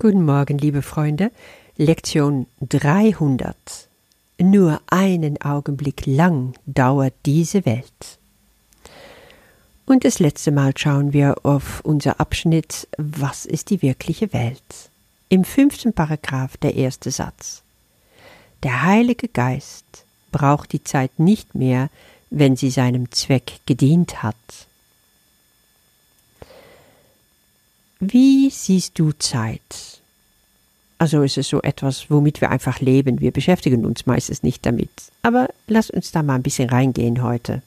Guten Morgen, liebe Freunde. Lektion 300. Nur einen Augenblick lang dauert diese Welt. Und das letzte Mal schauen wir auf unser Abschnitt Was ist die wirkliche Welt? Im fünften Paragraph der erste Satz. Der Heilige Geist braucht die Zeit nicht mehr, wenn sie seinem Zweck gedient hat. Wie siehst du Zeit? Also ist es so etwas, womit wir einfach leben. Wir beschäftigen uns meistens nicht damit. Aber lass uns da mal ein bisschen reingehen heute.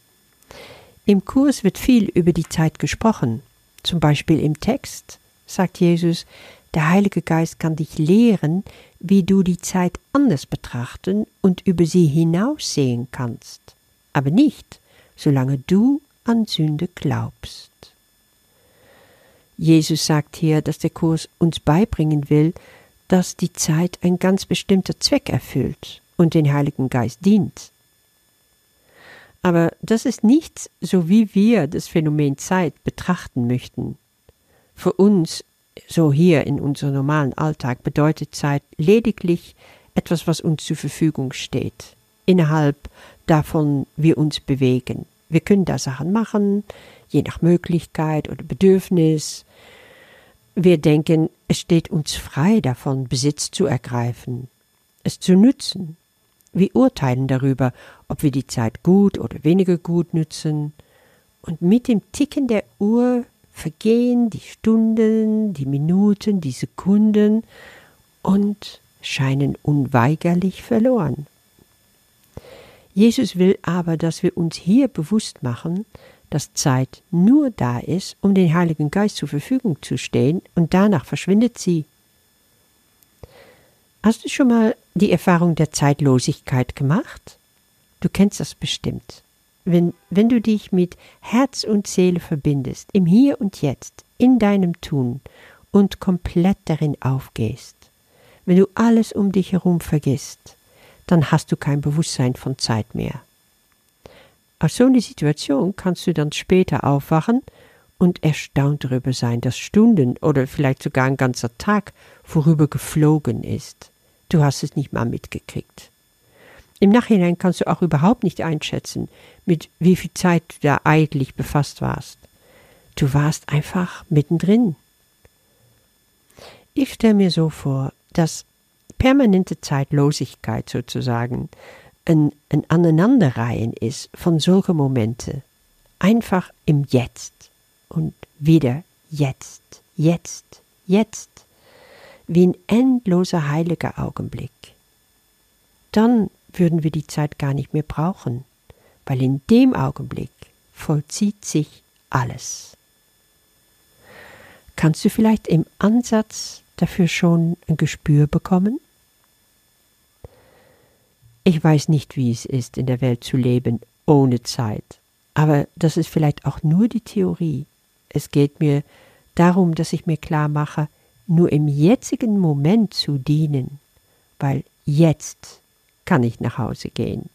Im Kurs wird viel über die Zeit gesprochen. Zum Beispiel im Text sagt Jesus, der Heilige Geist kann dich lehren, wie du die Zeit anders betrachten und über sie hinaussehen kannst. Aber nicht, solange du an Sünde glaubst. Jesus sagt hier, dass der Kurs uns beibringen will, dass die Zeit ein ganz bestimmter Zweck erfüllt und den Heiligen Geist dient. Aber das ist nicht so, wie wir das Phänomen Zeit betrachten möchten. Für uns, so hier in unserem normalen Alltag, bedeutet Zeit lediglich etwas, was uns zur Verfügung steht, innerhalb davon wir uns bewegen. Wir können da Sachen machen, je nach Möglichkeit oder Bedürfnis. Wir denken, es steht uns frei davon, Besitz zu ergreifen, es zu nützen. Wir urteilen darüber, ob wir die Zeit gut oder weniger gut nützen. Und mit dem Ticken der Uhr vergehen die Stunden, die Minuten, die Sekunden und scheinen unweigerlich verloren. Jesus will aber, dass wir uns hier bewusst machen, dass Zeit nur da ist, um den Heiligen Geist zur Verfügung zu stehen, und danach verschwindet sie. Hast du schon mal die Erfahrung der Zeitlosigkeit gemacht? Du kennst das bestimmt. Wenn, wenn du dich mit Herz und Seele verbindest, im Hier und Jetzt, in deinem Tun und komplett darin aufgehst, wenn du alles um dich herum vergisst, dann hast du kein Bewusstsein von Zeit mehr. Aus so einer Situation kannst du dann später aufwachen und erstaunt darüber sein, dass Stunden oder vielleicht sogar ein ganzer Tag vorüber geflogen ist. Du hast es nicht mal mitgekriegt. Im Nachhinein kannst du auch überhaupt nicht einschätzen, mit wie viel Zeit du da eigentlich befasst warst. Du warst einfach mittendrin. Ich stelle mir so vor, dass permanente Zeitlosigkeit sozusagen ein, ein Aneinanderreihen ist von solchen Momente. Einfach im Jetzt und wieder jetzt, jetzt, jetzt, wie ein endloser heiliger Augenblick. Dann würden wir die Zeit gar nicht mehr brauchen, weil in dem Augenblick vollzieht sich alles. Kannst du vielleicht im Ansatz dafür schon ein Gespür bekommen? Ich weiß nicht, wie es ist, in der Welt zu leben ohne Zeit. Aber das ist vielleicht auch nur die Theorie. Es geht mir darum, dass ich mir klar mache, nur im jetzigen Moment zu dienen, weil jetzt kann ich nach Hause gehen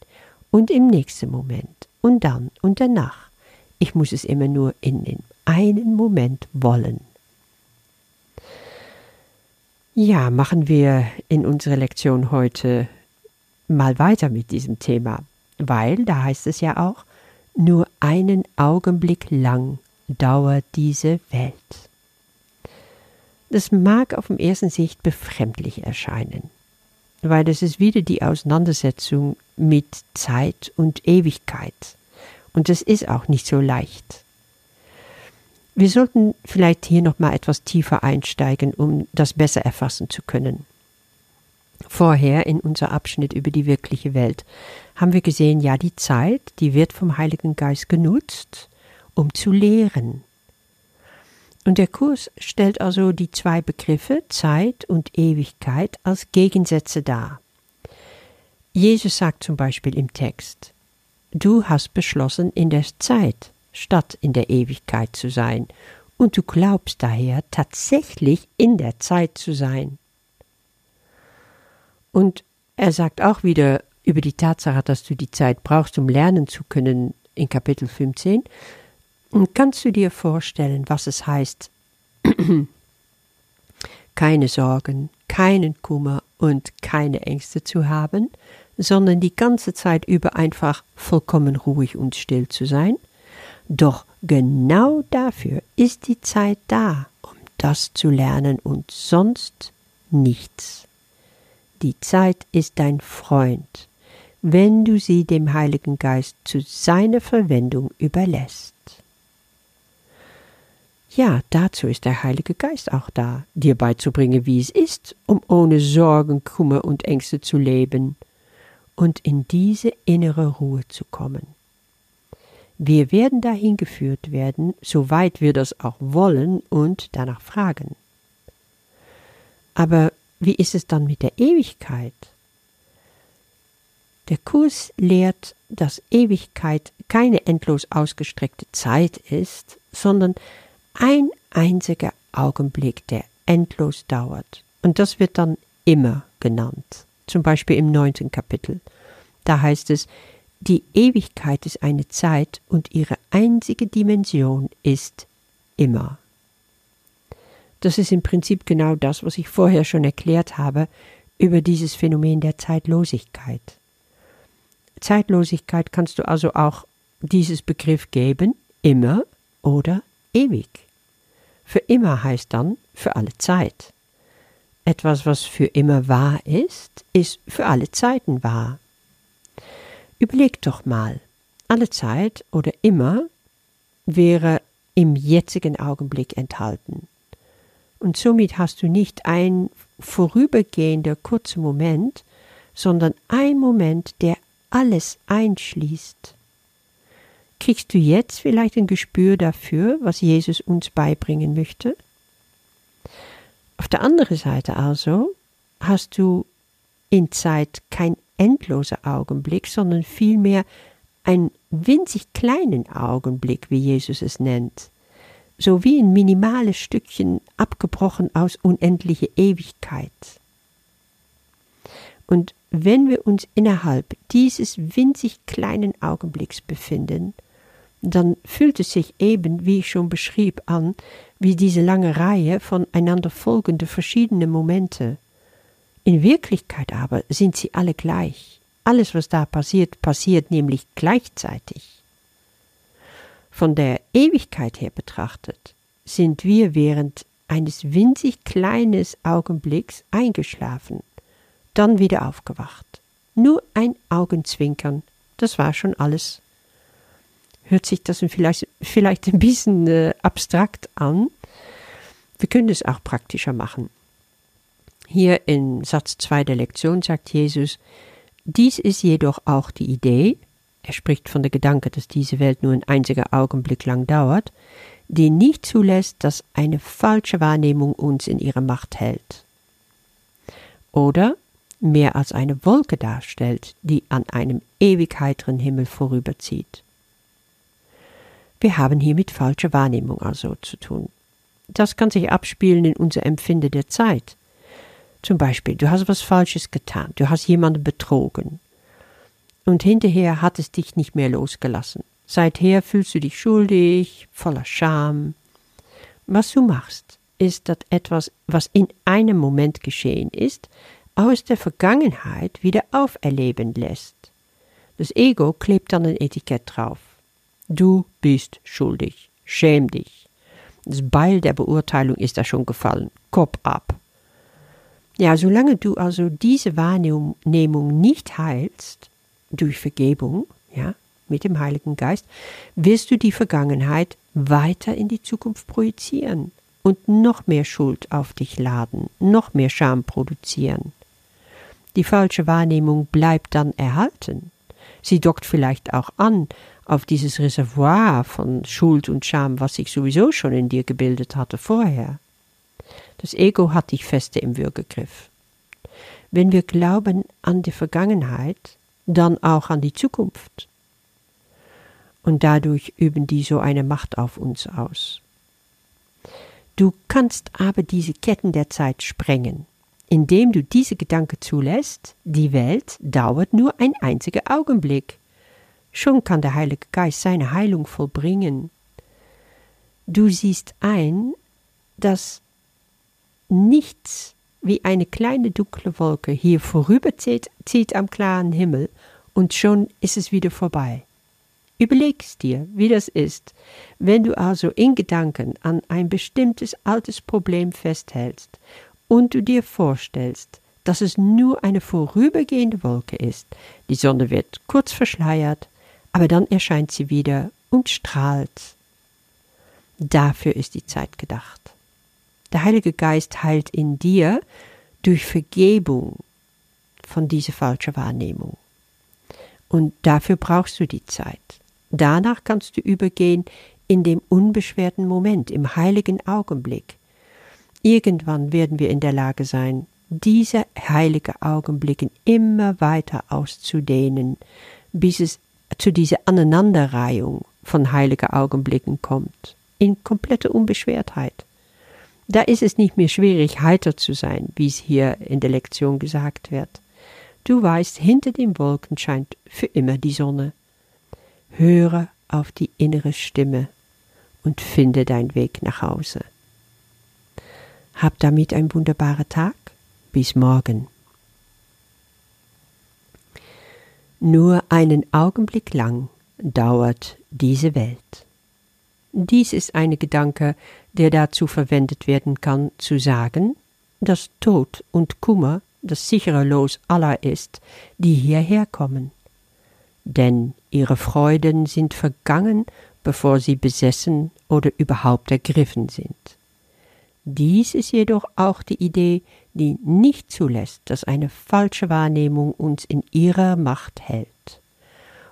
und im nächsten Moment und dann und danach. Ich muss es immer nur in dem einen Moment wollen. Ja, machen wir in unserer Lektion heute mal weiter mit diesem Thema, weil da heißt es ja auch, nur einen Augenblick lang dauert diese Welt. Das mag auf den ersten Sicht befremdlich erscheinen, weil das ist wieder die Auseinandersetzung mit Zeit und Ewigkeit. Und das ist auch nicht so leicht. Wir sollten vielleicht hier noch mal etwas tiefer einsteigen, um das besser erfassen zu können. Vorher in unser Abschnitt über die wirkliche Welt haben wir gesehen, ja, die Zeit, die wird vom Heiligen Geist genutzt, um zu lehren. Und der Kurs stellt also die zwei Begriffe Zeit und Ewigkeit als Gegensätze dar. Jesus sagt zum Beispiel im Text, Du hast beschlossen, in der Zeit statt in der Ewigkeit zu sein, und du glaubst daher tatsächlich in der Zeit zu sein. Und er sagt auch wieder über die Tatsache, dass du die Zeit brauchst, um lernen zu können, in Kapitel 15. Und kannst du dir vorstellen, was es heißt, keine Sorgen, keinen Kummer und keine Ängste zu haben, sondern die ganze Zeit über einfach vollkommen ruhig und still zu sein. Doch genau dafür ist die Zeit da, um das zu lernen und sonst nichts. Die Zeit ist dein Freund, wenn du sie dem Heiligen Geist zu seiner Verwendung überlässt. Ja, dazu ist der Heilige Geist auch da, dir beizubringen, wie es ist, um ohne Sorgen, Kummer und Ängste zu leben und in diese innere Ruhe zu kommen. Wir werden dahin geführt werden, soweit wir das auch wollen und danach fragen. Aber wie ist es dann mit der Ewigkeit? Der Kurs lehrt, dass Ewigkeit keine endlos ausgestreckte Zeit ist, sondern ein einziger Augenblick, der endlos dauert. Und das wird dann immer genannt. Zum Beispiel im neunten Kapitel. Da heißt es, die Ewigkeit ist eine Zeit und ihre einzige Dimension ist immer. Das ist im Prinzip genau das, was ich vorher schon erklärt habe über dieses Phänomen der Zeitlosigkeit. Zeitlosigkeit kannst du also auch dieses Begriff geben, immer oder ewig. Für immer heißt dann für alle Zeit. Etwas, was für immer wahr ist, ist für alle Zeiten wahr. Überleg doch mal, alle Zeit oder immer wäre im jetzigen Augenblick enthalten. Und somit hast du nicht ein vorübergehender kurzer Moment, sondern ein Moment, der alles einschließt. Kriegst du jetzt vielleicht ein Gespür dafür, was Jesus uns beibringen möchte? Auf der anderen Seite also hast du in Zeit kein endloser Augenblick, sondern vielmehr einen winzig kleinen Augenblick, wie Jesus es nennt, so wie ein minimales Stückchen abgebrochen aus unendlicher Ewigkeit. Und wenn wir uns innerhalb dieses winzig kleinen Augenblicks befinden, dann fühlt es sich eben, wie ich schon beschrieb, an, wie diese lange Reihe von einander folgende verschiedene Momente. In Wirklichkeit aber sind sie alle gleich. Alles, was da passiert, passiert nämlich gleichzeitig. Von der Ewigkeit her betrachtet, sind wir während eines winzig kleines Augenblicks eingeschlafen, dann wieder aufgewacht. Nur ein Augenzwinkern, das war schon alles hört sich das vielleicht, vielleicht ein bisschen äh, abstrakt an. Wir können es auch praktischer machen. Hier in Satz 2 der Lektion sagt Jesus, dies ist jedoch auch die Idee, er spricht von der Gedanke, dass diese Welt nur ein einziger Augenblick lang dauert, die nicht zulässt, dass eine falsche Wahrnehmung uns in ihre Macht hält. Oder mehr als eine Wolke darstellt, die an einem ewig heiteren Himmel vorüberzieht. Wir haben hier mit falscher Wahrnehmung also zu tun. Das kann sich abspielen in unser Empfinden der Zeit. Zum Beispiel, du hast was Falsches getan, du hast jemanden betrogen. Und hinterher hat es dich nicht mehr losgelassen. Seither fühlst du dich schuldig, voller Scham. Was du machst, ist, dass etwas, was in einem Moment geschehen ist, aus der Vergangenheit wieder auferleben lässt. Das Ego klebt dann ein Etikett drauf. Du bist schuldig. Schäm dich. Das Beil der Beurteilung ist da schon gefallen. Kopf ab. Ja, solange du also diese Wahrnehmung nicht heilst, durch Vergebung, ja, mit dem Heiligen Geist, wirst du die Vergangenheit weiter in die Zukunft projizieren und noch mehr Schuld auf dich laden, noch mehr Scham produzieren. Die falsche Wahrnehmung bleibt dann erhalten. Sie dockt vielleicht auch an auf dieses Reservoir von Schuld und Scham, was sich sowieso schon in dir gebildet hatte vorher. Das Ego hat dich feste im Würgegriff. Wenn wir glauben an die Vergangenheit, dann auch an die Zukunft. Und dadurch üben die so eine Macht auf uns aus. Du kannst aber diese Ketten der Zeit sprengen, indem du diese Gedanke zulässt, die Welt dauert nur ein einziger Augenblick. Schon kann der Heilige Geist seine Heilung vollbringen. Du siehst ein, dass nichts wie eine kleine dunkle Wolke hier vorüberzieht zieht am klaren Himmel und schon ist es wieder vorbei. Überlegst dir, wie das ist, wenn du also in Gedanken an ein bestimmtes altes Problem festhältst und du dir vorstellst, dass es nur eine vorübergehende Wolke ist. Die Sonne wird kurz verschleiert, aber dann erscheint sie wieder und strahlt. Dafür ist die Zeit gedacht. Der Heilige Geist heilt in dir durch Vergebung von dieser falschen Wahrnehmung. Und dafür brauchst du die Zeit. Danach kannst du übergehen in dem unbeschwerten Moment, im heiligen Augenblick. Irgendwann werden wir in der Lage sein, diese heilige Augenblicke immer weiter auszudehnen, bis es zu dieser Aneinanderreihung von heiligen Augenblicken kommt, in komplette Unbeschwertheit. Da ist es nicht mehr schwierig, heiter zu sein, wie es hier in der Lektion gesagt wird. Du weißt, hinter den Wolken scheint für immer die Sonne. Höre auf die innere Stimme und finde deinen Weg nach Hause. Hab damit einen wunderbaren Tag. Bis morgen. Nur einen Augenblick lang dauert diese Welt. Dies ist ein Gedanke, der dazu verwendet werden kann, zu sagen, dass Tod und Kummer das sichere Los aller ist, die hierher kommen. Denn ihre Freuden sind vergangen, bevor sie besessen oder überhaupt ergriffen sind. Dies ist jedoch auch die Idee, die nicht zulässt, dass eine falsche Wahrnehmung uns in ihrer Macht hält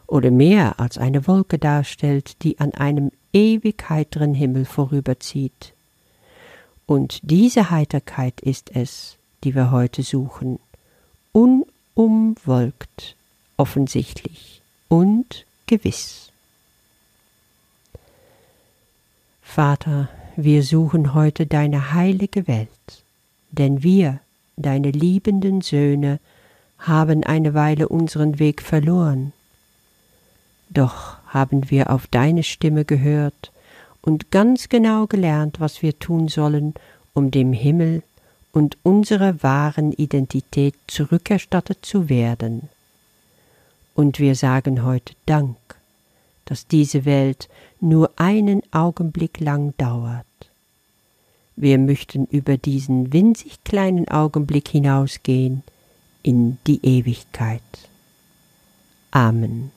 oder mehr als eine Wolke darstellt, die an einem ewig heiteren Himmel vorüberzieht. Und diese Heiterkeit ist es, die wir heute suchen, unumwolkt, offensichtlich und gewiss. Vater, wir suchen heute deine heilige Welt, denn wir, deine liebenden Söhne, haben eine Weile unseren Weg verloren doch haben wir auf deine Stimme gehört und ganz genau gelernt, was wir tun sollen, um dem Himmel und unserer wahren Identität zurückerstattet zu werden. Und wir sagen heute Dank, dass diese Welt nur einen Augenblick lang dauert. Wir möchten über diesen winzig kleinen Augenblick hinausgehen in die Ewigkeit. Amen.